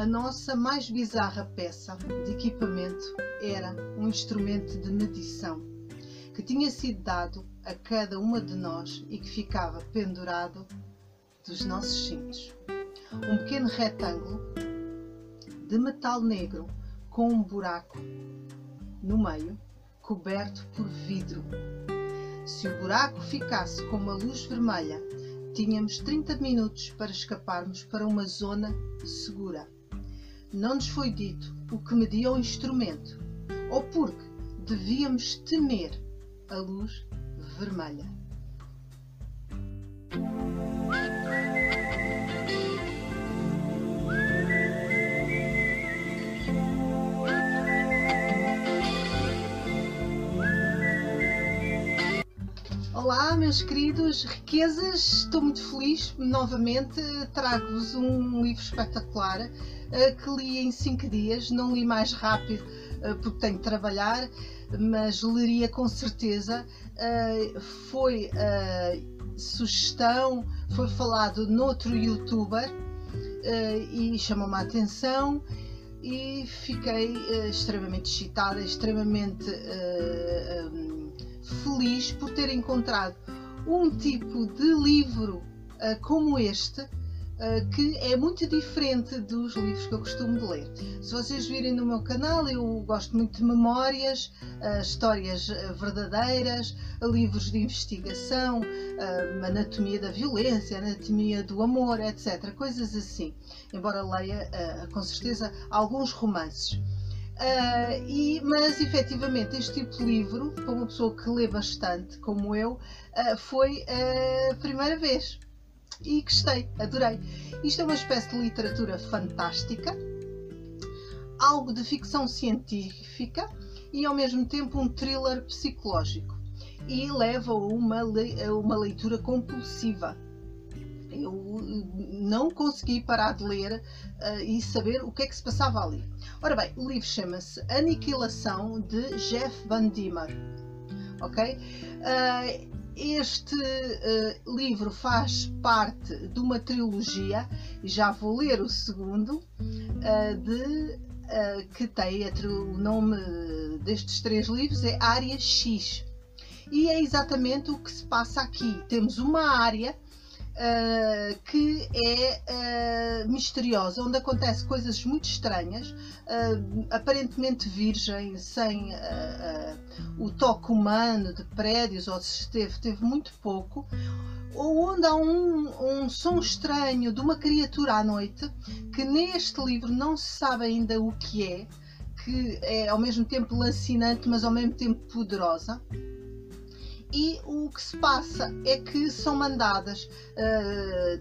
A nossa mais bizarra peça de equipamento era um instrumento de medição que tinha sido dado a cada uma de nós e que ficava pendurado dos nossos cintos. Um pequeno retângulo de metal negro com um buraco no meio, coberto por vidro. Se o buraco ficasse com uma luz vermelha, tínhamos 30 minutos para escaparmos para uma zona segura. Não nos foi dito o que media o instrumento ou porque devíamos temer a luz vermelha. Meus queridos riquezas, estou muito feliz. Novamente trago-vos um livro espetacular uh, que li em 5 dias. Não li mais rápido uh, porque tenho de trabalhar, mas leria com certeza. Uh, foi sugestão, foi falado noutro youtuber e chamou-me a atenção e fiquei extremamente excitada, extremamente. Feliz por ter encontrado um tipo de livro uh, como este, uh, que é muito diferente dos livros que eu costumo de ler. Se vocês virem no meu canal, eu gosto muito de memórias, uh, histórias verdadeiras, livros de investigação, anatomia da violência, anatomia do amor, etc. Coisas assim. Embora leia, com certeza, alguns romances. Uh, e, mas efetivamente este tipo de livro, para uma pessoa que lê bastante, como eu, uh, foi a primeira vez. E gostei, adorei. Isto é uma espécie de literatura fantástica, algo de ficção científica e ao mesmo tempo um thriller psicológico. E leva a uma, uma leitura compulsiva eu não consegui parar de ler uh, e saber o que é que se passava ali. Ora bem, o livro chama-se Aniquilação de Jeff Van Dimmer. Ok? Uh, este uh, livro faz parte de uma trilogia, já vou ler o segundo, de, que tem o nome destes três livros é Área X. E é exatamente o que se passa aqui. Temos uma área uh, que é uh, misteriosa, onde acontecem coisas muito estranhas, uh, aparentemente virgem, sem o toque humano de prédios, ou se esteve, teve muito pouco, ou onde há um, um som estranho de uma criatura à noite, que neste livro não se sabe ainda o que é, que é ao mesmo tempo lancinante, mas ao mesmo tempo poderosa e o que se passa é que são mandadas uh,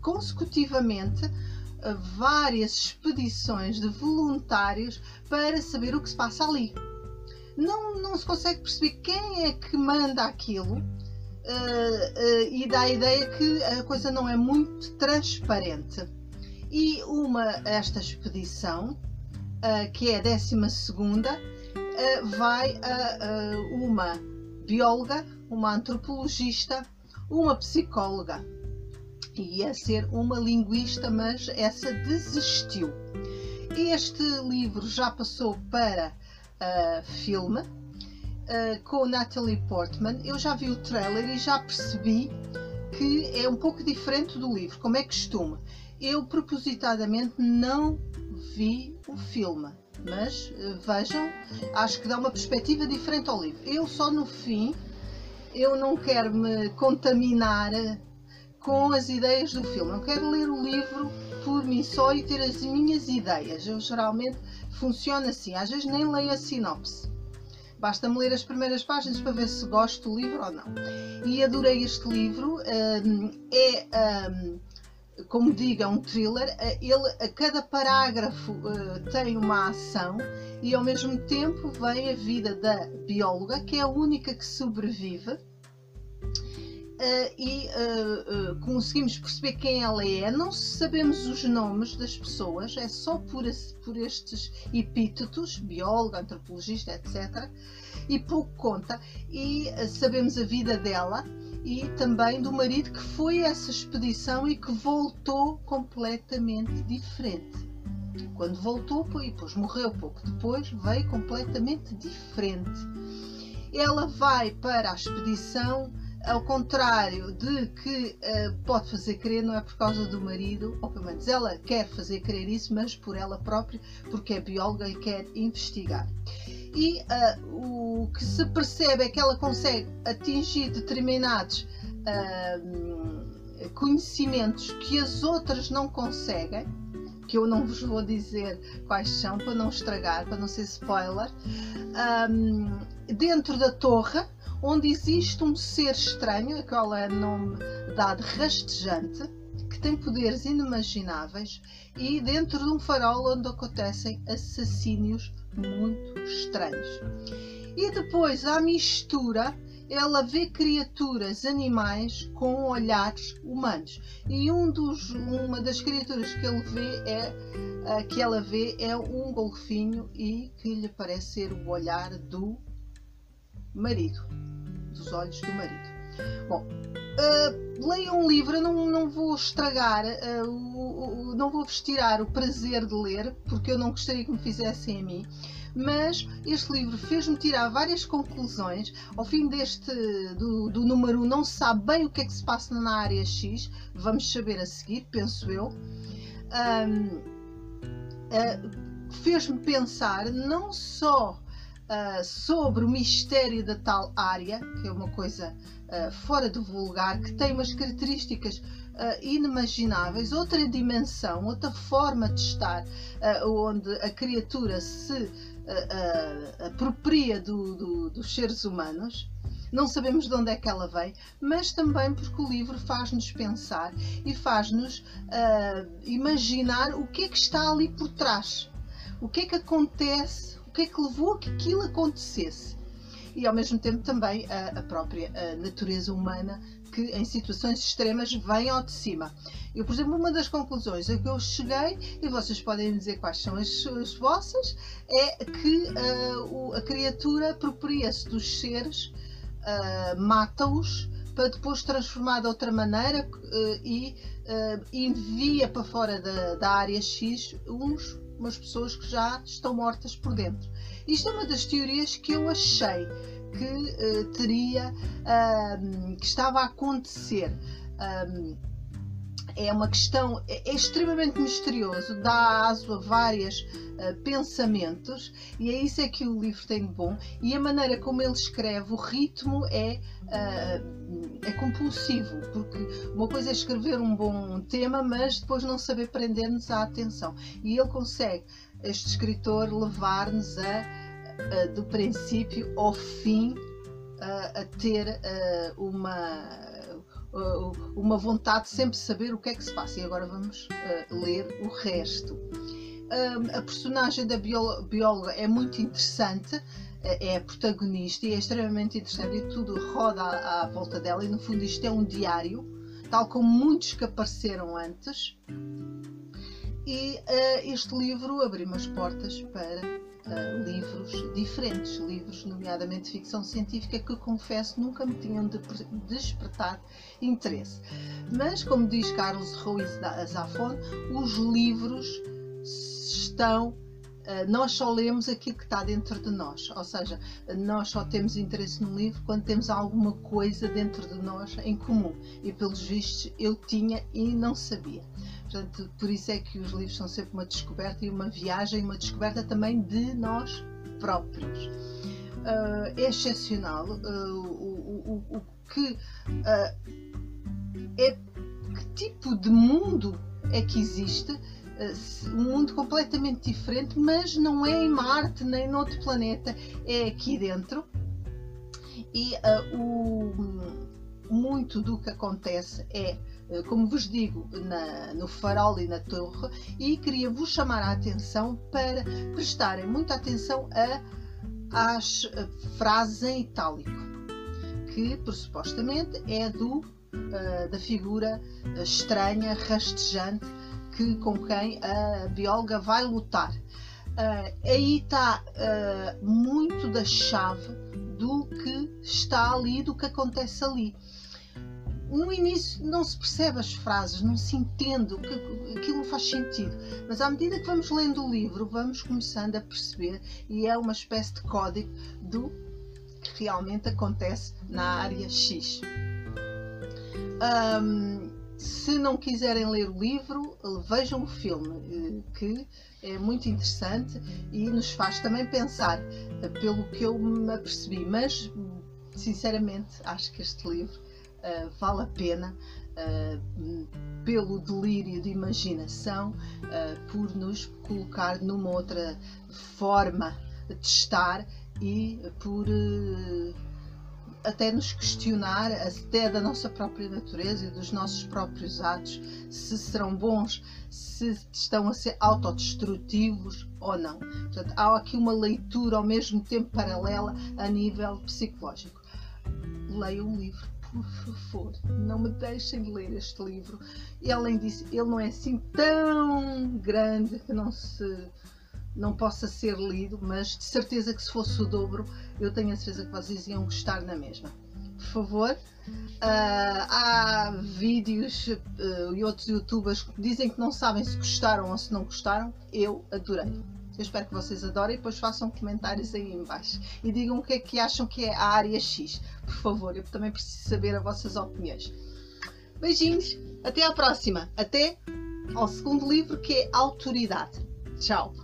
consecutivamente uh, várias expedições de voluntários para saber o que se passa ali. Não, não se consegue perceber quem é que manda aquilo uh, e dá a ideia que a coisa não é muito transparente. E uma, esta expedição, que é a 12 segunda, vai a uma bióloga, uma antropologista, uma psicóloga. Ia ser uma linguista, mas essa desistiu. Este livro já passou para uh, filme uh, com Natalie Portman. Eu já vi o trailer e já percebi que é um pouco diferente do livro, como é costume. Eu propositadamente não vi o filme mas eh, vejam, acho que dá uma perspectiva diferente ao livro. Eu só no fim, eu não quero me contaminar com as ideias do filme, não quero ler o livro por mim só e ter as minhas ideias. Eu geralmente funciono assim, às vezes nem leio a sinopse. Basta-me ler as primeiras páginas para ver se gosto do livro ou não. E adorei este livro. É como digo, é um thriller, eh, ele, a cada parágrafo uh, tem uma ação e ao mesmo tempo vem a vida da bióloga, que é a única que sobrevive, uh, e uh, conseguimos perceber quem ela é. Não sabemos os nomes das pessoas, é só por, por estes epítetos, bióloga, antropologista, etc. E pouco conta, e sabemos a vida dela e também do marido que foi essa expedição e que voltou completamente diferente. Quando voltou e depois morreu pouco depois, veio completamente diferente. Ela vai para a expedição ao contrário de que uh, pode fazer crer, não é por causa do marido, ou pelo menos ela quer fazer crer isso, mas por ela própria, porque é bióloga e quer investigar. E uh, o que se percebe é que ela consegue atingir determinados uh, conhecimentos que as outras não conseguem, que eu não vos vou dizer quais são para não estragar, para não ser spoiler, um, dentro da torre onde existe um ser estranho, a qual é nome dado rastejante, tem poderes inimagináveis, e dentro de um farol onde acontecem assassínios muito estranhos. E depois, à mistura, ela vê criaturas, animais com olhares humanos. E um dos, uma das criaturas que ele vê é que ela vê é um golfinho e que lhe parece ser o olhar do marido dos olhos do marido. Bom, uh, leiam um livro, eu não, não vou estragar, uh, o, o, não vou vos tirar o prazer de ler, porque eu não gostaria que me fizessem a mim, mas este livro fez-me tirar várias conclusões. Ao fim deste, do, do número 1, não se sabe bem o que é que se passa na área X, vamos saber a seguir, penso eu. Um, uh, fez-me pensar não só uh, sobre o mistério da tal área, que é uma coisa uh, fora do vulgar, que tem umas características uh, inimagináveis, outra dimensão, outra forma de estar, onde a criatura se apropria do, do, dos seres humanos. Não sabemos de onde é que ela vem, mas também porque o livro faz-nos pensar e faz-nos uh, imaginar o que é que está ali por trás. O que é que acontece que é que levou a que aquilo acontecesse. E ao mesmo tempo também a, a própria a natureza humana que em situações extremas vem ao de cima. Eu, por exemplo, uma das conclusões a que eu cheguei, e vocês podem dizer quais são as, as vossas, é que uh, a criatura apropria-se dos seres, uh, mata-os, para depois transformar de outra maneira uh, e envia para fora da, da área X uns umas pessoas que já estão mortas por dentro. Isto é uma das teorias que eu achei que uh, teria, uh, que estava a acontecer. É uma questão, é, é, extremamente misterioso, dá aso a vários uh, pensamentos e é isso é que o livro tem de bom e a maneira como ele escreve, o ritmo é, uh, é compulsivo, porque uma coisa é escrever um bom tema, mas depois não saber prender-nos a atenção. E ele consegue, este escritor, levar-nos a, a, do princípio ao fim a, a ter uma uh, uma vontade de sempre saber o que é que se passa. E agora vamos uh, ler o resto. a personagem da bióloga é muito interessante, é a protagonista e é extremamente interessante e tudo roda à, à volta dela. E no fundo, isto é um diário, tal como muitos que apareceram antes. E uh, este livro abriu as portas para uh, livros diferentes, livros, nomeadamente ficção científica, que confesso nunca me tinham de despertado interesse. Mas, como diz Carlos Ruiz Zafón, os livros estão Uh, nós só lemos aquilo que está dentro de nós, ou seja, nós só temos interesse no livro quando temos alguma coisa dentro de nós em comum. E pelos vistos eu tinha e não sabia. Portanto, por isso é que os livros são sempre uma descoberta e uma viagem, uma descoberta também de nós próprios. Uh, é excepcional uh, o, o, o, que uh, é que tipo de mundo é que existe um mundo completamente diferente, mas não é em Marte nem noutro planeta, é aqui dentro. E o, muito do que acontece é eh, como vos digo, na, no farol e na torre, e queria vos chamar a atenção para prestarem muita atenção a, às eh, frases em itálico, que supostamente é do, uh, da figura estranha, rastejante, que, com quem a bióloga vai lutar. Uh, aí está uh, muito da chave do que está ali, do que acontece ali no início não se percebe as frases, não se entende, aquilo não faz sentido. Mas à medida que vamos lendo o livro, vamos começando a perceber e é uma espécie de código do que realmente acontece na área X. Um, se não quiserem ler o livro, vejam o filme, eh, que é muito interessante e nos faz também pensar, eh, pelo que eu me apercebi. Mas, sinceramente, acho que este livro uh, vale a pena. Uh, pelo delírio de imaginação, uh, por nos colocar numa outra forma de estar e por até nos questionar até da nossa própria natureza e dos nossos próprios atos, se serão bons, se estão a ser autodestrutivos ou não. Portanto, há aqui uma leitura ao mesmo tempo paralela a nível psicológico. Leia o livro, por favor, não me deixem de ler este livro. E além disso, ele não é assim tão grande que não se não possa ser lido, mas de certeza que se fosse o dobro, eu tenho a certeza que vocês iam gostar na mesma. Por favor, uh, há vídeos uh, e outros youtubers que dizem que não sabem se gostaram ou se não gostaram. Eu adorei. Eu espero que vocês adorem e depois façam comentários aí embaixo e digam o que é que acham que é a área X. Por favor, eu também preciso saber as vossas opiniões. Beijinhos, até à próxima. Até ao segundo livro que é Autoridade. Tchau.